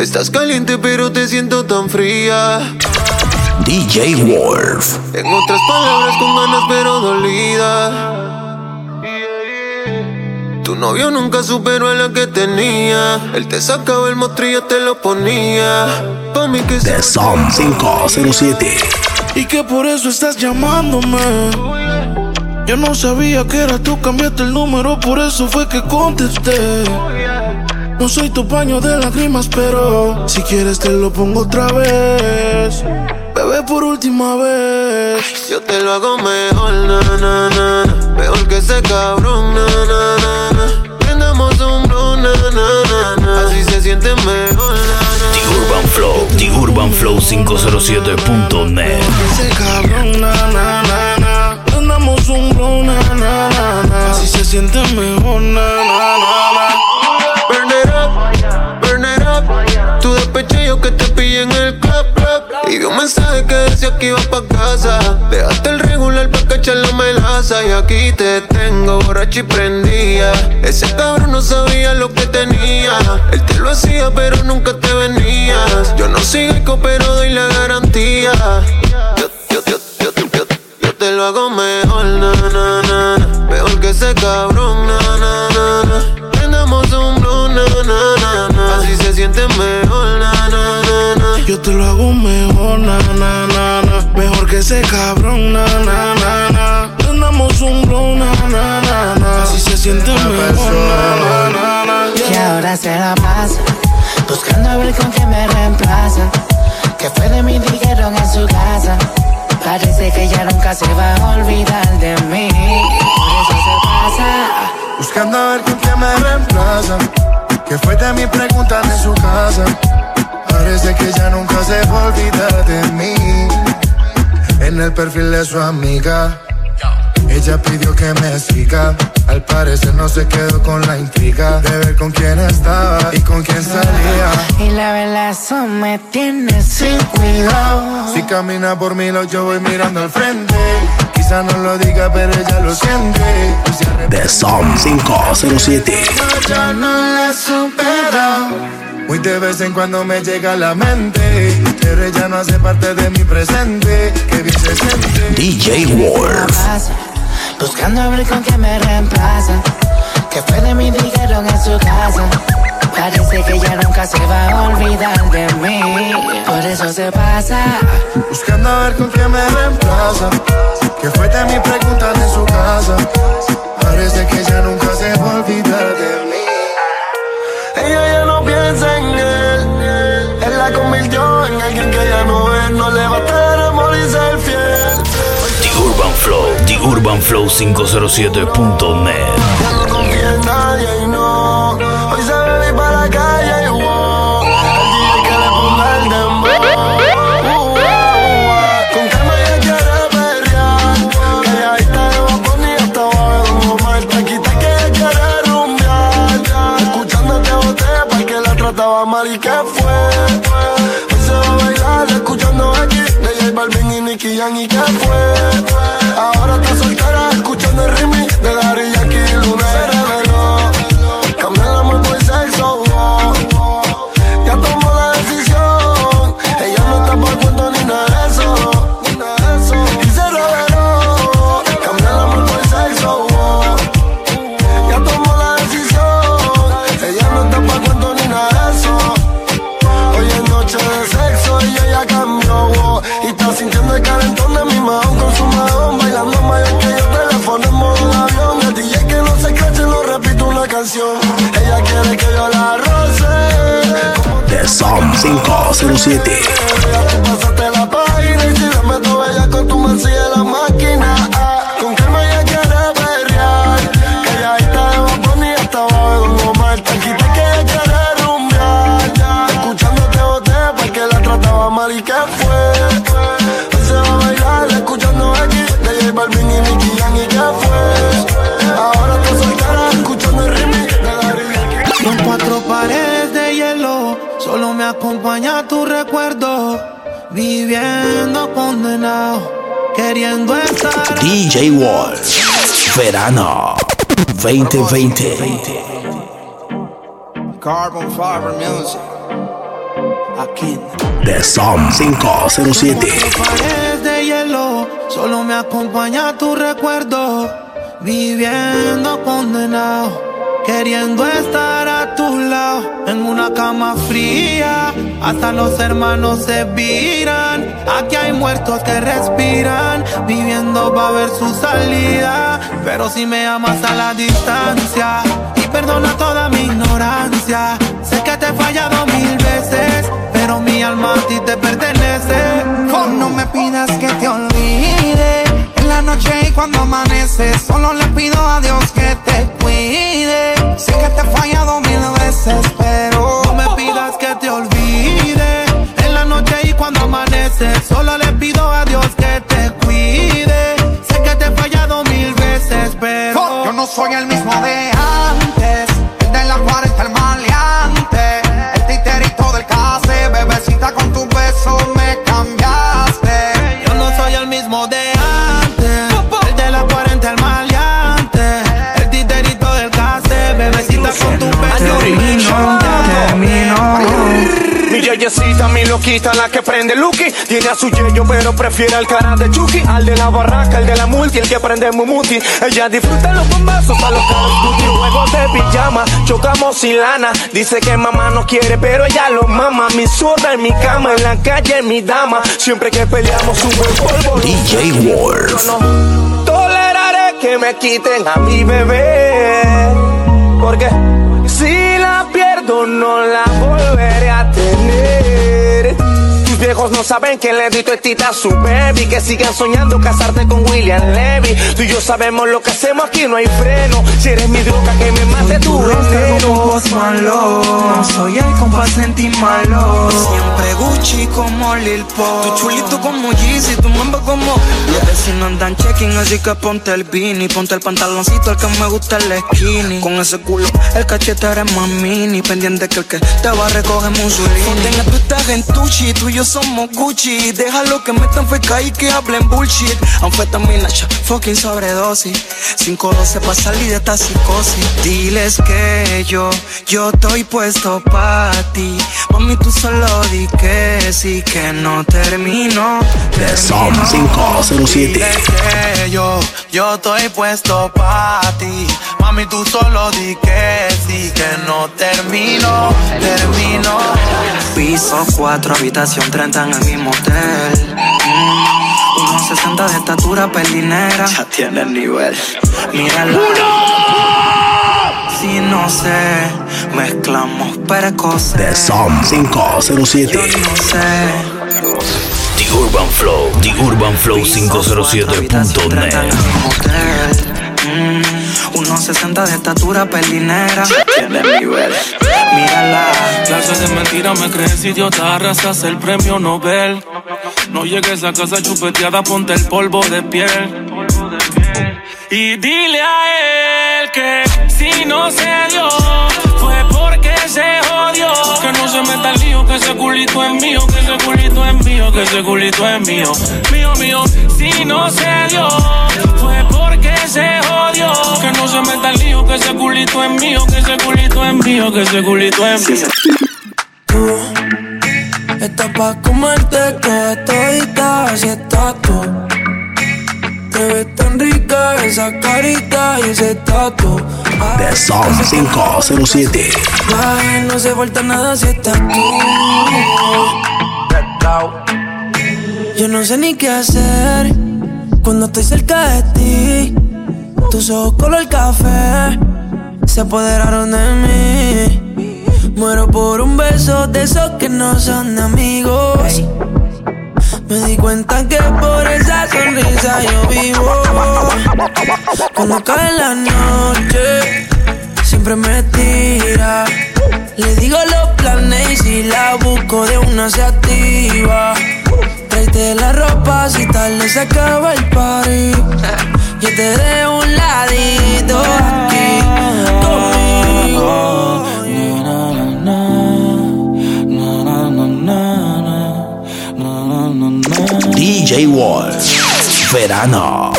Estás caliente pero te siento tan fría. DJ Wolf. En otras palabras con ganas pero dolida. Tu novio nunca superó a la que tenía. Él te sacaba el mostrillo, te lo ponía. Pa' mí que The Som 507. Y que por eso estás llamándome. Yo no sabía que era tú, cambiaste el número, por eso fue que contesté. No soy tu paño de lágrimas, pero si quieres te lo pongo otra vez. Bebé, por última vez. Yo te lo hago mejor, na, na, na, na. Mejor que ese cabrón, na, na, na, na. Prendamos un blow, na, na, na, na. Así se siente mejor, na, na. The Urban Flow. The Urban Flow 507.net. Ese cabrón, na, na, na, na. Prendamos un blow, na, na, na, na. Así se siente mejor, na, na, na, que iba pa' casa. Dejaste el regular pa' cachar la melaza. Y aquí te tengo borracho y prendía. Ese cabrón no sabía lo que tenía. Él te lo hacía, pero nunca te venías. Yo no sigo pero doy la garantía. Yo, yo, yo, yo, te lo hago mejor, na, na, na. Mejor que ese cabrón, na, na, na, na. Prendamos un blue, na, na, na. Así se siente mejor, na, na, na. Yo te lo hago mejor, na, na, na, na. Mejor que ese cabrón, na, na, na, na. Prendamos un blow, na, na, na, na. Así se siente mejor, na, na, na, na. Y ahora se la pasa Buscando a ver con quién me reemplaza Que fue de mí dijeron en su casa Parece que ya nunca se va a olvidar de mí Por eso se pasa Buscando a ver con quién me reemplaza. Que fue de mi pregunta en su casa. Parece que ya nunca se va a olvidar de mí. En el perfil de su amiga. Ella pidió que me siga. Al parecer no se quedó con la intriga de ver con quién estaba y con quién salía. Y la eso me tiene sin cuidado Si camina por mí, lo yo voy mirando al frente. Quizá no lo diga, pero ella lo siente. The Som 507. Ya no la supero. Muy de vez en cuando me llega a la mente. Pero ella no hace parte de mi presente. Que bien se siente. DJ Wolf. Buscando a ver con quién me reemplaza Que fue de mí dijeron en su casa Parece que ya nunca se va a olvidar de mí Por eso se pasa Buscando a ver con quién me reemplaza. Que fue de mi pregunta en su casa. Parece que ella nunca se va a olvidar UrbanFlow507.net. 507. DJ Wolf. Verano 2020. Carbon fiber music. Aquí. The Som 507. Paredes de hielo, solo me acompaña tu recuerdo. Viviendo condenado, queriendo estar a tu lado. En una cama fría, hasta los hermanos se viran. Aquí hay muertos que respiran, viviendo va a ver su salida. Pero si me amas a la distancia y perdona toda mi ignorancia. Sé que te he fallado mil veces, pero mi alma a ti te pertenece. No me pidas que te olvide la noche y cuando amanece. Solo le pido a Dios que te cuide. Sé que te he fallado mil veces, pero No me pidas que te olvide en la noche y cuando amanece. Solo le pido a Dios que te cuide. Sé que te he fallado mil veces, pero yo no soy el mismo de la que prende Lucky. Tiene a su yeyo, pero prefiere al cara de Chucky. Al de la barraca, el de la multi, el que prende Mumuti. Ella disfruta los bombazos a los Call. Juegos de pijama, chocamos sin lana. Dice que mamá no quiere, pero ella lo mama. Mi zurda en mi cama, en la calle, mi dama. Siempre que peleamos, un buen polvo. DJ Wolf. Yo no toleraré que me quiten a mi bebé. Porque si la pierdo, no la volveré a viejos no saben que le di tita a su baby. Que sigan soñando casarte con William Levy. Tú y yo sabemos lo que hacemos aquí, no hay freno. Si eres mi droga, que me mate tu malo. No soy el compás malo. Siempre Gucci como Lil Pop. Tu chulito como Yeezy, tu mambo como. Los vecinos andan checking, así que ponte el beanie. Ponte el pantaloncito, el que me gusta el skinny. Con ese culo, el cachete eres más mini. Pendiente que el que te va a recoger Mussolini. Fonden tú estás en Tucci, tú y yo somos Gucci. Déjalo que metan feca y que hablen bullshit. Anfetamina, fucking sobredosis. 512 pa' salir de esta psicosis. Diles que yo, yo estoy puesto pa' ti. Mami, tú solo di que sí, que no termino. The Som 507. Diles que yo, yo estoy puesto pa' ti. Mami, tú solo di que sí, que no termino, termino. Piso 4, habitación 30 en el mismo hotel. Mm, unos 60 de estatura, pelinera. Ya tiene el nivel. Mírala. Si no sé, mezclamos precoces. The Som 507. Yo no sé. The Urban Flow. The Urban Flow Piso 4, habitación 30 en 507.net. el mismo hotel. Mm, unos 60 de estatura, pelinera. Tiene. Mírala. Clases de mentira me crees idiota, arrasas el premio Nobel. No llegues a casa chupeteada, ponte el polvo de piel. Y dile a él que si no se dio, fue porque se jodió. Que no se meta el lío, que ese culito es mío, que ese culito es mío, que ese culito es mío. Mío, mío, si no se dio, se jodió. Que no se meta el lío, que ese culito es mío, que ese culito es mío, que ese culito es mío. tú Estás pa' comerte toda todita si estás tú Te ves tan rica esa carita y ese tatu The Som 507. Ay, no se falta nada si estás tú Yo no sé ni qué hacer Cuando estoy cerca de ti Tus ojos color café Se apoderaron de mí Muero por un beso de esos que no son amigos. Me di cuenta que por esa sonrisa yo vivo. Cuando cae la noche, siempre me tira. Le digo los planes y si la busco de una se activa. Tráete la ropa si tarde se acaba el party. Yo te dejo un ladito aquí conmigo. DJ Wolf. Verano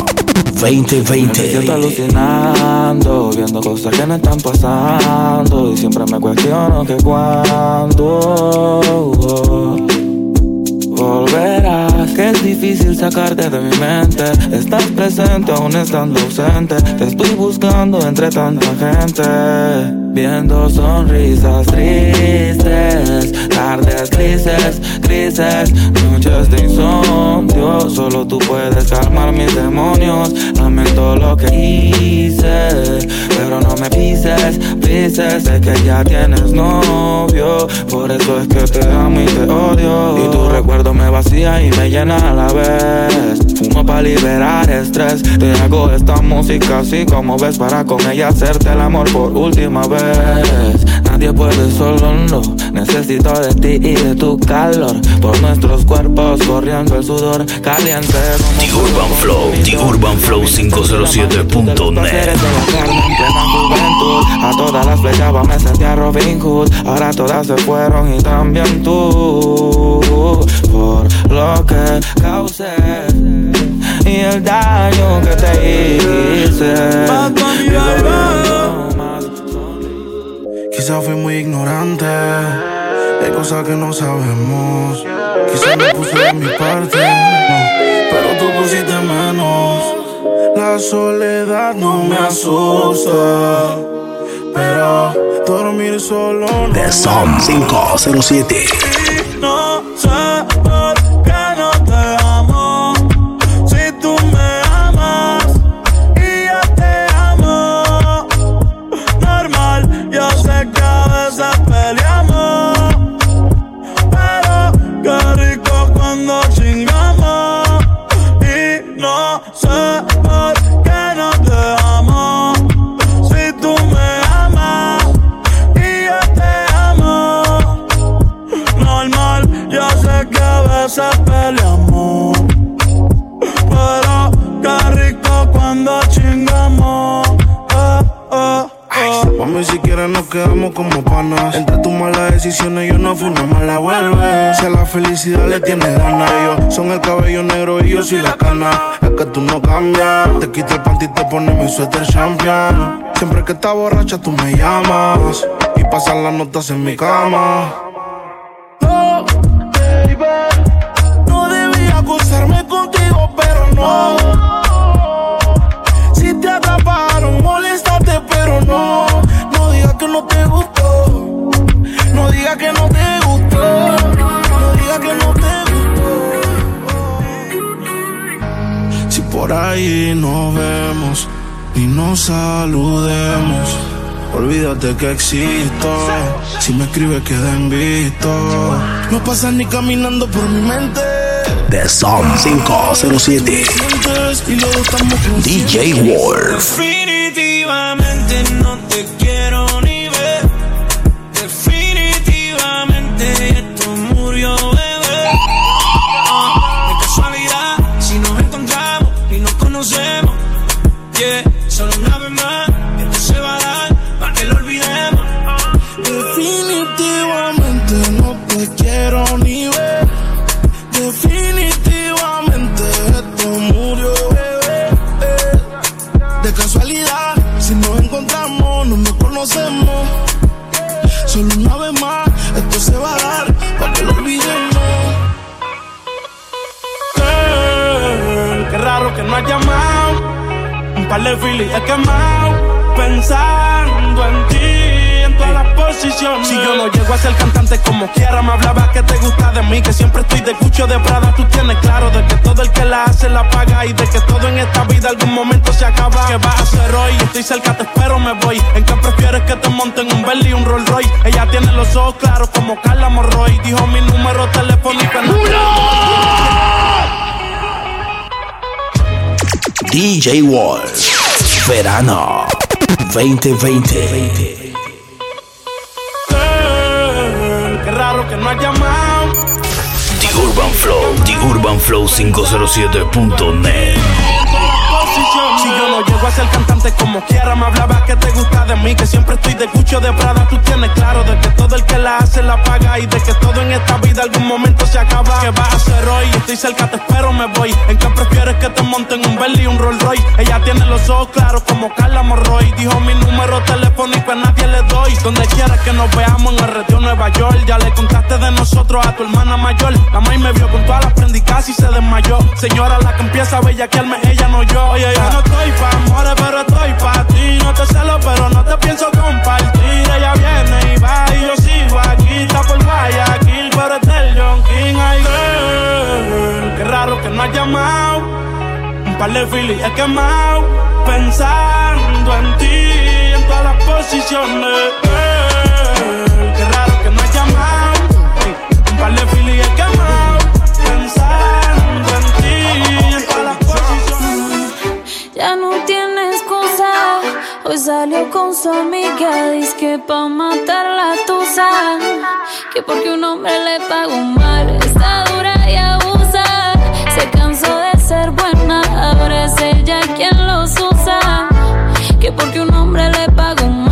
Yo estoy 2020. alucinando, viendo cosas que no están pasando. Y siempre me cuestiono que que es difícil sacarte de mi mente. Estás presente aún estando ausente. Te estoy buscando entre tanta gente. Viendo sonrisas tristes, tardes grises, grises, noches de insomnio. Solo tú puedes calmar mis demonios. Lamento lo que hice, pero no me pises, pises. Sé que ya tienes novio, por eso es que te amo y te odio. Y tu recuerdo me vacía y me llena a la vez. Fumo para liberar estrés. Te hago esta música así como ves para con ella hacerte el amor por última vez. Nadie puede solo, no. Necesito de ti y de tu calor. Por nuestros cuerpos corriendo el sudor caliente. The Urban Flow, The Urban Flow 507.net. A todas las flechas me sentía Robin Hood. Ahora todas se fueron y también tú. Por lo que causé y el daño que te hice. Quizá fui muy ignorante. Hay cosas que no sabemos. Quizá no puse de mi parte. no, pero tú pusiste menos. La soledad no me asusta. Pero dormir solo no The Son 507. No sé rico y la cana. Es que tú no cambias. Te quito el panty y te pones mi suéter champion. Siempre que estás borracha tú me llamas. Y pasan las notas en mi cama. Por ahí nos vemos y nos saludemos. Olvídate que existo. Si me escribes, queda en visto. No pasas ni caminando por mi mente. The Son 507. Sientes y luego estamos con DJ Wolf. Definitivamente no te Filis he quemado. Pensando en ti, en todas las posiciones. Si yo no llego a ser cantante como quiera, me hablaba que te gusta de mí. Que siempre estoy de cucho de Prada. Tú tienes claro de que todo el que la hace la paga. Y de que todo en esta vida algún momento se acaba. ¿Qué vas a hacer hoy? Estoy cerca, te espero, me voy. ¿En qué prefieres que te monten un Bentley y un Rolls Royce? Ella tiene los ojos claros como Carla Morroy. Dijo mi número telefónico. DJ Wolf. Verano 2020. Girl, qué raro que no has llamado. The Urban Flow, The Urban Flow 507.net. Si yo no llego a ser cantante como quiera, me hablaba que te gusta de mí, que siempre estoy de cucho de Prada. Tú tienes claro de que el que la hace la paga y de que todo en esta vida algún momento se acaba. ¿Qué vas a hacer hoy? Estoy cerca, te espero, me voy. ¿En qué prefieres que te monten un Bentley y un Rolls Royce? Ella tiene los ojos claros como Carla Morroy. Dijo mi número telefónico a nadie le doy. Donde quiera que nos veamos en el retiro Nueva York. Ya le contaste de nosotros a tu hermana mayor. La maíz me vio con todas las prendicas y se desmayó. Señora, la que empieza a bellaquearme, ella no yo. Oye, yo no estoy pa' amores, pero estoy pa' ti. No te celo, pero no te pienso compartir. Ella viene va y yo sigo aquí. Está por Guayaquil, pero es del John King. Ay, girl, qué raro que no has llamado. Un par de filis he quemado. Pensando en ti en todas las posiciones. Girl, qué raro que no has llamado. Un par de filis he quemado. Pensando en ti en todas las posiciones. Ya no tiene excusa. Hoy salió con su amiga. Dice que pa' tusa. Que porque un hombre le pagó mal. Está dura y abusa. Se cansó de ser buena. Ahora es ella quien los usa. Que porque un hombre le pagó mal.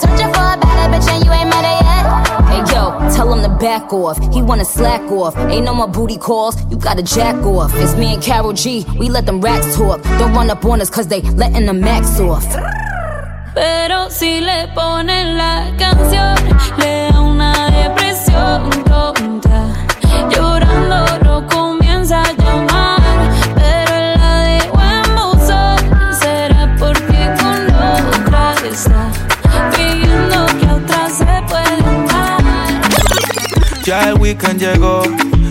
Searching for a better bitch and you ain't met her yet. Hey yo, tell him to back off. He wanna slack off. Ain't no more booty calls. You gotta jack off. It's me and Carol G. We let them racks talk. Don't run up on us cause they letting the max off. Pero si le ponen la canción, le da una depresión el weekend llegó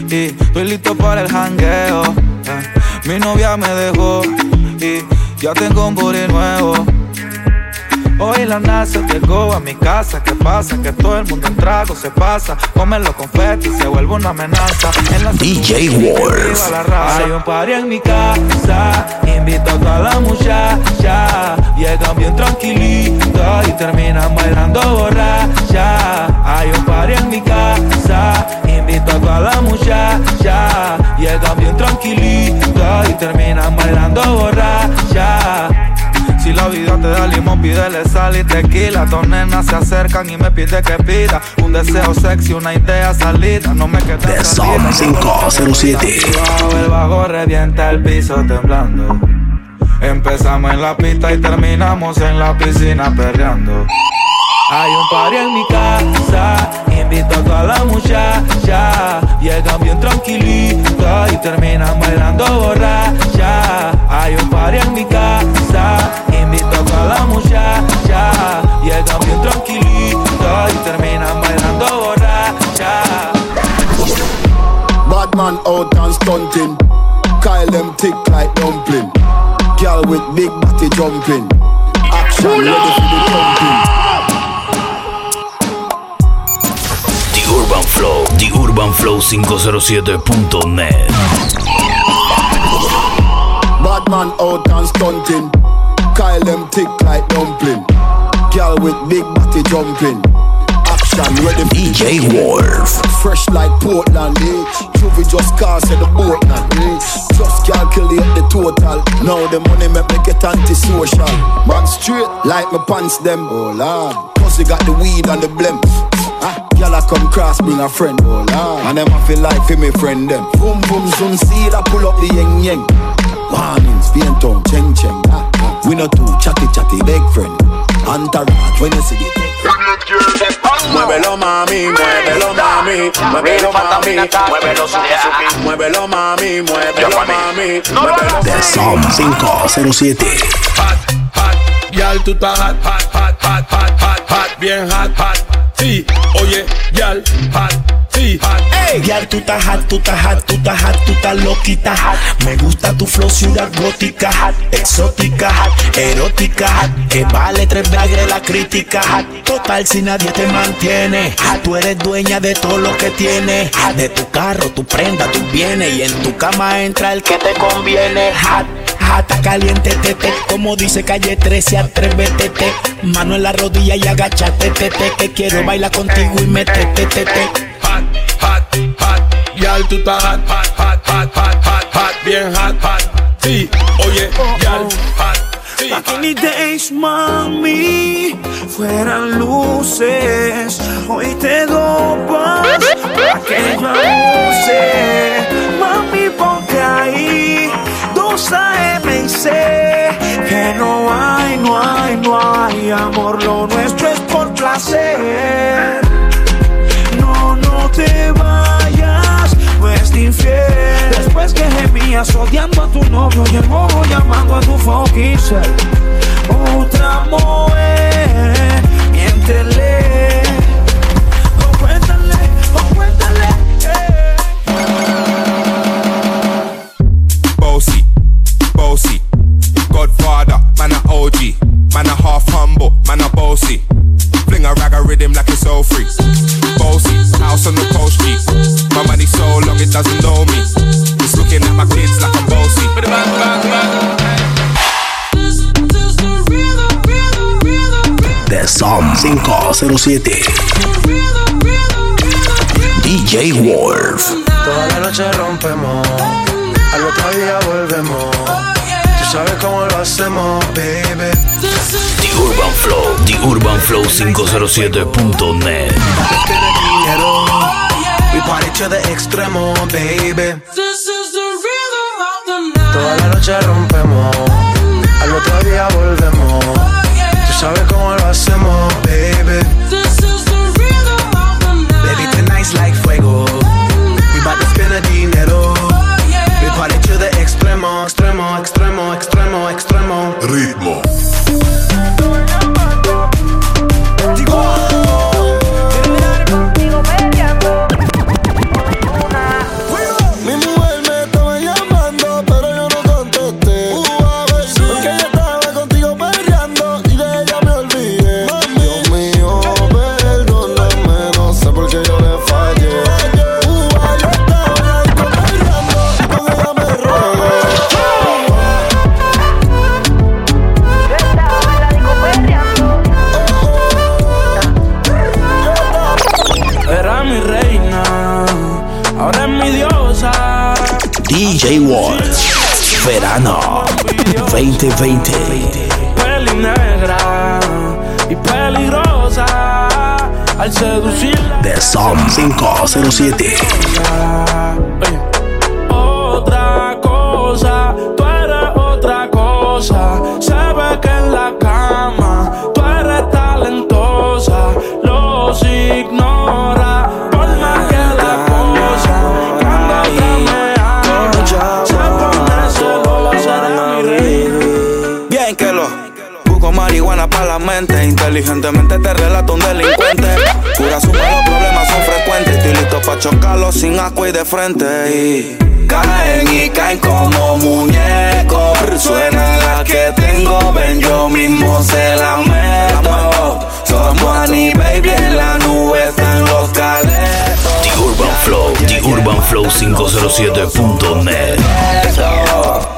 y estoy listo para el jangueo. eh. Mi novia me dejó y ya tengo un booty nuevo. Hoy la NASA llegó a mi casa. ¿Qué pasa? Que todo el mundo en trago se pasa. Comen los confetis se vuelve una amenaza. En la DJ Wolf. Hay un party en mi casa. Invito a toda la muchacha. Llegan bien tranquilitas y terminan bailando borracha. Hay un party en mi casa. Invito a toda la muchacha. Llegan bien tranquilitas y terminan bailando borracha. Si la vida te da limón, pídele sal y tequila. Dos nenas se acercan y me pide que pida un deseo sexy, una idea salida. No me queda The Som 507. el bajo revienta el piso temblando. Empezamos en la pista y terminamos en la piscina perreando. Hay un party en mi casa, invito a toda la muchacha. Llegan bien tranquilitas y terminan bailando borracha. Hay un party en mi casa, invito a toda la muchacha. Llegan bien tranquilitas y terminan bailando borracha. Bad man out and stunting. Kyle them tick like dumpling. Girl with big body jumping. Action ready for the thumping. The Urban Flow, The Urban Flow 507.net. Bad man out and stunting. Kyle them tick like dumpling. Girl with big body jumping. Action ready for DJ Wolf. Fresh like Portland, eh? Juvie just cast at the boat now, eh? Just calculate the total. Now the money make me get antisocial. Man straight like my pants them. Oh lord. Pussy got the weed and the blem. Ah, Y'all come cross, bring a friend. Oh lord. And them I feel like for me friend them. Boom boom soon see that pull up the yeng yeng. Warnings, faint tongue, cheng cheng. Ah, ah. We not too chatty chatty big friend. Entourage when you see the Muévelo mami, muévelo mami, muévelo mami, muévelo suki suki, muévelo mami, muévelo mami, muévelo The Som 507. Yal, tú estás hot, hot, hot, hot, hot, hot, hot, bien hot, hot. Sí, oye, yal, hot, sí, Sí, hey. Girl, tú estás hot, tú estás hot, tú estás hot, tú estás loquita. Me gusta tu flow, ciudad gótica, exótica, erótica, que vale tres bagres la crítica. Total, si nadie te mantiene, tú eres dueña de todo lo que tienes. De tu carro, tu prenda, tus bienes, y en tu cama entra el que te conviene. Hot, hot, caliente, tete, como dice calle 13, atrévete, mano en la rodilla y agachate, tete, que quiero bailar contigo y metete, tete. Hot, hot, hot, yal, tú estás hot, hot, hot, hot, hot, hot, hot, bien hot, hot. Sí, oye, yal, hot. Sí, Back in the days, mami, fueran luces. Hoy te dopas amor. Lo nuestro es por placer. No, no te vayas, no es infiel. Después que gemías odiando a tu novio y el bobo llamando a tu fucking. Otra mujer, miéntele. Bossy. Fling a rag a rhythm like it's all free. Bossy, house on the coast G. My money so long it doesn't know me. It's looking at my kids like I'm bossy. The Som 507. DJ Wolf. Toda la noche rompemos, al otro día volvemos. Tú sabes cómo lo hacemos, baby. The Urban Flow, The Urban Flow 507.net. Dinero, we party to the extremo, baby. Toda la noche rompemos, al otro día volvemos. Tú sabes cómo lo hacemos. Baby, 507. Inteligentemente te relato un delincuente. Cura sus malos problemas son frecuentes. Estoy listo para chocarlos sin asco y de frente. Y caen y caen como muñecos. Suena la que tengo, ven yo mismo se la meto. Somos Annie Baby en la nube están los caletos. The Urban Flow, The Urban Flow 507.net.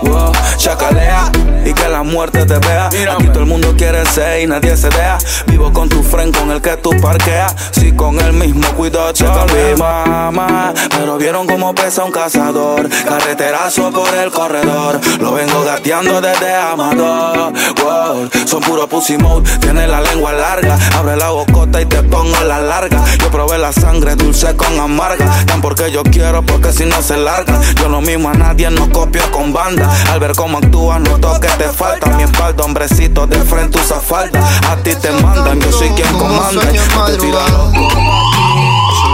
Wow, chacalea y que la muerte te vea. Aquí todo el mundo quiere ser y nadie se deja. Vivo con tu friend con el que tú parqueas. Si con el mismo cuidado checa mi mamá. Pero vieron cómo pesa un cazador. Carreterazo por el corredor. Lo vengo gateando desde Amador. Wow, son puro pussy mode. Tiene la lengua larga. Abre la bocota y te pongo la larga. Yo probé la sangre dulce con amarga. Tan porque yo quiero, porque si no se larga. Yo no mismo a nadie, no copio con banda. Al ver cómo actúas, noto que te falta. Mi espalda, hombrecito, de frente usa falda. A ti te mandan, yo soy quien comanda. Te. Son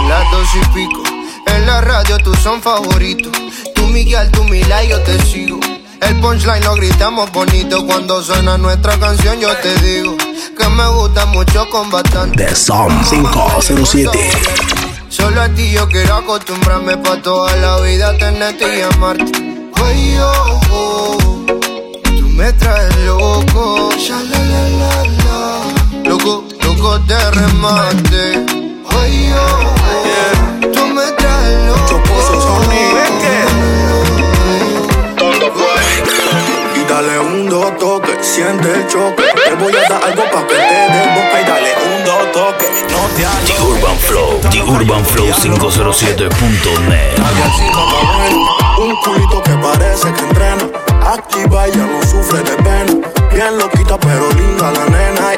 las dos y pico. En la radio tú son favoritos. Tú Miguel, tú Mila yo te sigo. El punchline lo gritamos bonito cuando suena nuestra canción. Yo te digo que me gusta mucho con bastante. The Som 507. Solo a ti yo quiero acostumbrarme pa' toda la vida tenerte y amarte. Ay, oh, oh, tú me traes loco. Ya, la, la, la, la. Loco, loco de remate. Ay, oh, oh, tú me traes loco. Dale un dos toque, siente el choque. Te voy a dar algo pa' que te dé boca y dale un dos toque. No te The Urban Flow, The Urban Flow 507.net. Un culito que parece que entrena. Activa y ya no sufre de pena. Bien loquita pero linda la nena.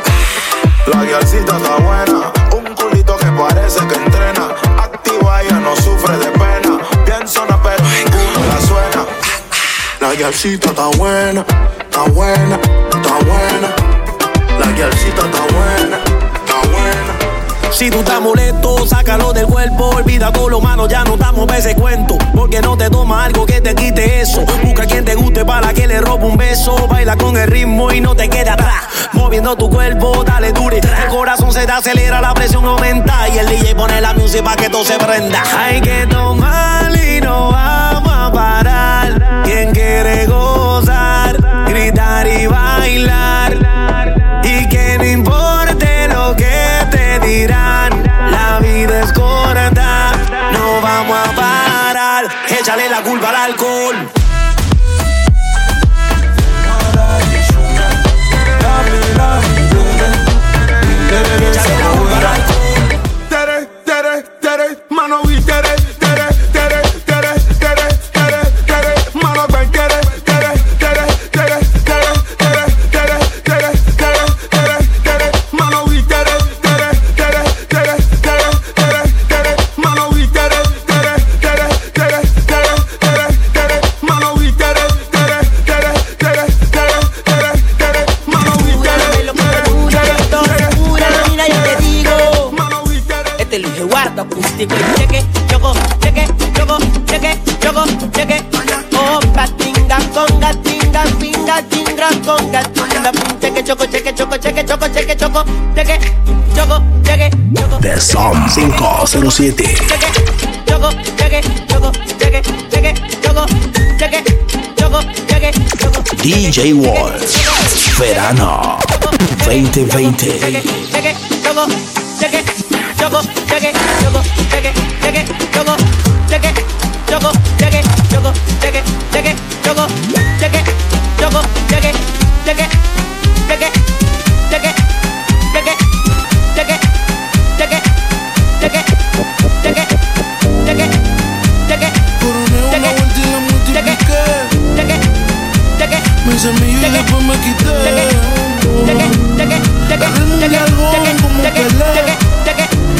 La guialcita está buena. Un culito que parece que entrena. Activa y ya no sufre de pena. Guialcita está buena, está buena, está buena. La guialcita está buena, está buena. Si tú estás molesto, sácalo del cuerpo. Olvida todo lo malo, ya no pa' ese cuento. Porque no te toma algo que te quite eso. Busca quien te guste para que le robe un beso. Baila con el ritmo y no te quede atrás. Moviendo tu cuerpo, dale dure. El corazón se te acelera, la presión aumenta. Y el DJ pone la música para que todo se prenda. Hay que tomar y no vamos a parar. Quien quiere gozar, gritar y bailar. DJ Wolf. Verano 2020. Hice millo y después me quité. Agarré el mundial como Pelé.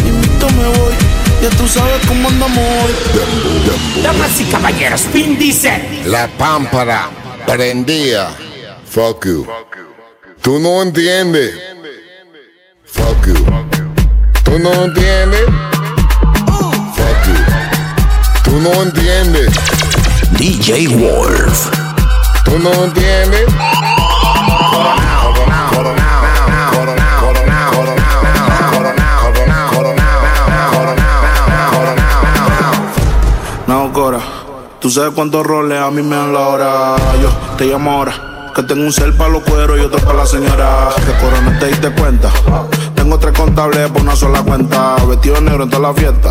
Invicto me voy. Ya tú sabes cómo andamos hoy. Damas y caballeros, Vin dice. La pámpara prendía. Fuck you. Tú no entiendes. Fuck you. Tú no entiendes. Fuck you. Tú no entiendes. DJ Wolf. No entiendes. No, Cora, tú sabes cuántos roles a mí me dan la hora. Yo te llamo ahora. Que tengo un cel para los cueros y otro para la señora. Que Cora no te diste cuenta. Tengo tres contables por una sola cuenta. Vestido negro en toda la fiesta.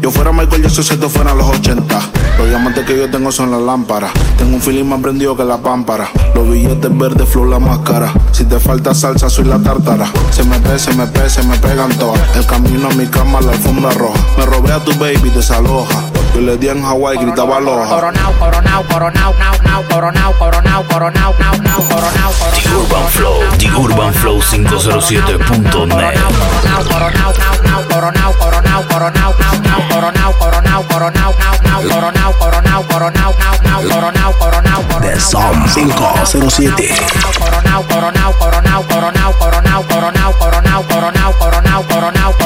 Yo fuera Michael Jackson si esto fuera los 80. Los diamantes que yo tengo son las lámparas. Tengo un feeling más prendido que la pámpara. Los billetes verdes, flow la máscara. Si te falta salsa, soy la tártara. Se me pe, se me pe, se me pegan todas. El camino a mi cama, la alfombra roja. Me robé a tu baby, desaloja. Yo le di en Hawái, gritaba aloha. Coronao, coronao, coronao, nao, nao, coronao, coronao, coronao, nao, nao, coronao, The Urban Flow, The Urban Flow 507.net. coronao, coronao, nao, nao, coronao, coronao, coronao, nao, nao, coronao, coronao, coronao, nao, nao, coronao, coronao, coronao, nao, nao, coronao, coronao, The Som 507. coronao, coronao, coronao, coronao, coronao, coronao, coronao, coronao, coronao, coronao, coronao, coronao,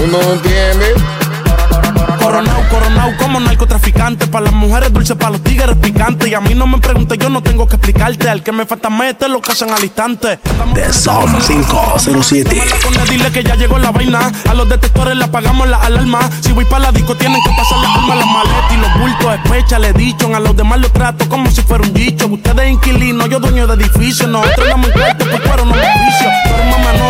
Tú no entiendes. Coronao, coronao como narcotraficante. Para las mujeres dulces, para los tigres picantes. Y a mí no me preguntes, yo no tengo que explicarte. Al que me falta mete lo casan al instante. The Som 507. Dile que ya llegó la vaina. A los detectores le apagamos la alarma. Si voy para la disco, tienen que pasar la alma, las maletas y los bultos. Especha, le dicho. A los demás los trato como si fuera un dicho. Ustedes inquilinos, yo dueño de edificio. Nosotros damos un cuarto, por cuero no beneficio. Tú eres una manogra.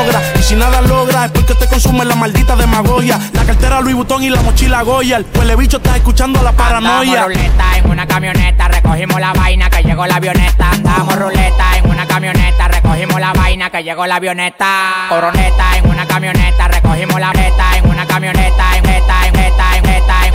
Si nada logra, es porque te consume la maldita demagogia. La cartera Louis Vuitton y la mochila Goya. El huele bicho está escuchando la paranoia. Andamos ruleta en una camioneta, recogimos la vaina que llegó la avioneta. Andamos ruleta en una camioneta, recogimos la vaina que llegó la avioneta. Coroneta en una camioneta, recogimos la beta en una camioneta, en beta, en